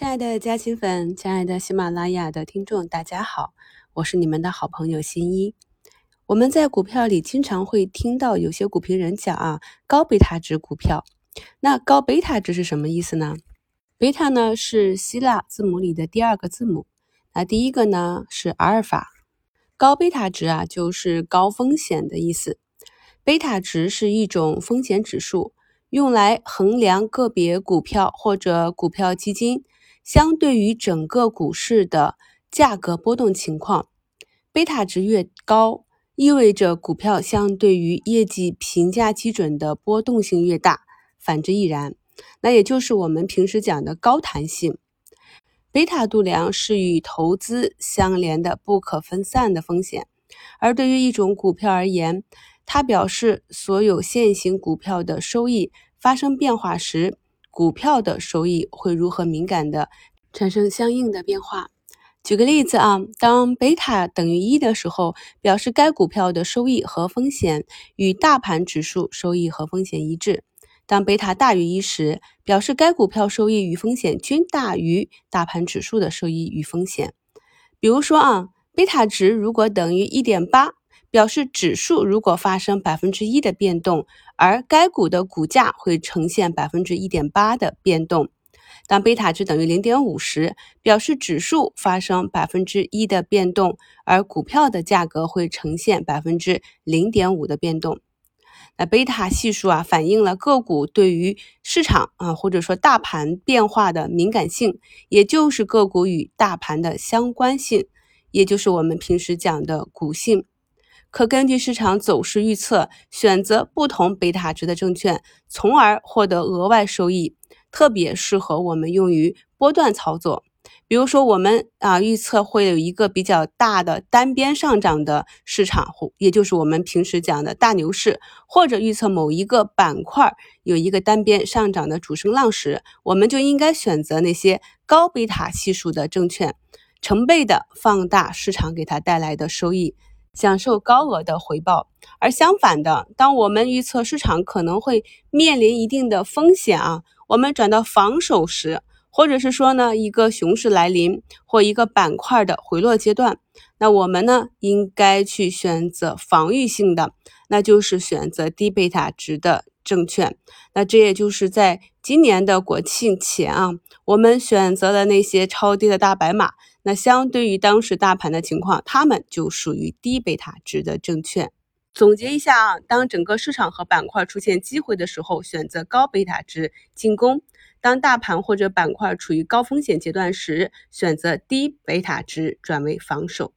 亲爱的嘉兴粉，亲爱的喜马拉雅的听众，大家好，我是你们的好朋友新一。我们在股票里经常会听到有些股评人讲啊，高贝塔值股票。那高贝塔值是什么意思呢？贝塔呢是希腊字母里的第二个字母，那第一个呢是阿尔法。高贝塔值啊就是高风险的意思。贝塔值是一种风险指数，用来衡量个别股票或者股票基金。相对于整个股市的价格波动情况，贝塔值越高，意味着股票相对于业绩评价基准的波动性越大，反之亦然。那也就是我们平时讲的高弹性。贝塔度量是与投资相连的不可分散的风险，而对于一种股票而言，它表示所有现行股票的收益发生变化时。股票的收益会如何敏感的产生相应的变化？举个例子啊，当贝塔等于一的时候，表示该股票的收益和风险与大盘指数收益和风险一致；当贝塔大于一时，表示该股票收益与风险均大于大盘指数的收益与风险。比如说啊，贝塔值如果等于一点八。表示指数如果发生百分之一的变动，而该股的股价会呈现百分之一点八的变动。当贝塔值等于零点五时，表示指数发生百分之一的变动，而股票的价格会呈现百分之零点五的变动。那贝塔系数啊，反映了个股对于市场啊或者说大盘变化的敏感性，也就是个股与大盘的相关性，也就是我们平时讲的股性。可根据市场走势预测，选择不同贝塔值的证券，从而获得额外收益，特别适合我们用于波段操作。比如说，我们啊预测会有一个比较大的单边上涨的市场，也就是我们平时讲的大牛市，或者预测某一个板块有一个单边上涨的主升浪时，我们就应该选择那些高贝塔系数的证券，成倍的放大市场给它带来的收益。享受高额的回报，而相反的，当我们预测市场可能会面临一定的风险啊，我们转到防守时，或者是说呢，一个熊市来临或一个板块的回落阶段，那我们呢应该去选择防御性的，那就是选择低贝塔值的证券。那这也就是在今年的国庆前啊，我们选择了那些超低的大白马。那相对于当时大盘的情况，它们就属于低贝塔值的证券。总结一下啊，当整个市场和板块出现机会的时候，选择高贝塔值进攻；当大盘或者板块处于高风险阶段时，选择低贝塔值转为防守。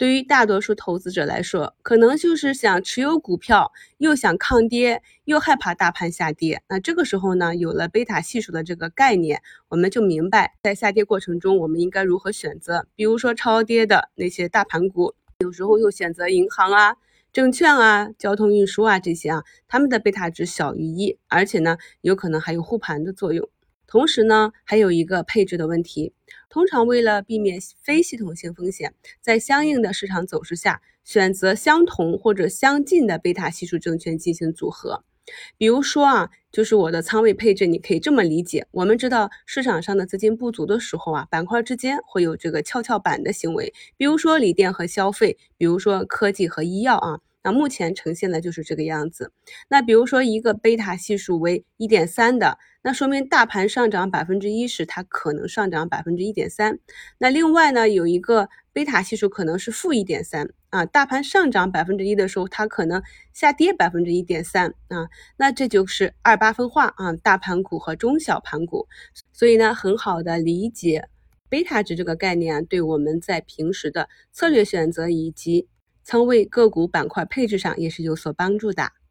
对于大多数投资者来说，可能就是想持有股票，又想抗跌，又害怕大盘下跌。那这个时候呢，有了贝塔系数的这个概念，我们就明白在下跌过程中我们应该如何选择。比如说超跌的那些大盘股，有时候又选择银行啊、证券啊、交通运输啊这些啊，它们的贝塔值小于一，而且呢，有可能还有护盘的作用。同时呢，还有一个配置的问题。通常为了避免非系统性风险，在相应的市场走势下，选择相同或者相近的贝塔系数证券进行组合。比如说啊，就是我的仓位配置，你可以这么理解：我们知道市场上的资金不足的时候啊，板块之间会有这个跷跷板的行为，比如说锂电和消费，比如说科技和医药啊。那目前呈现的就是这个样子。那比如说一个贝塔系数为一点三的，那说明大盘上涨百分之一时，它可能上涨百分之一点三。那另外呢，有一个贝塔系数可能是负一点三啊，大盘上涨百分之一的时候，它可能下跌百分之一点三啊。那这就是二八分化啊，大盘股和中小盘股。所以呢，很好的理解贝塔值这个概念啊，对我们在平时的策略选择以及。仓位个股板块配置上也是有所帮助的。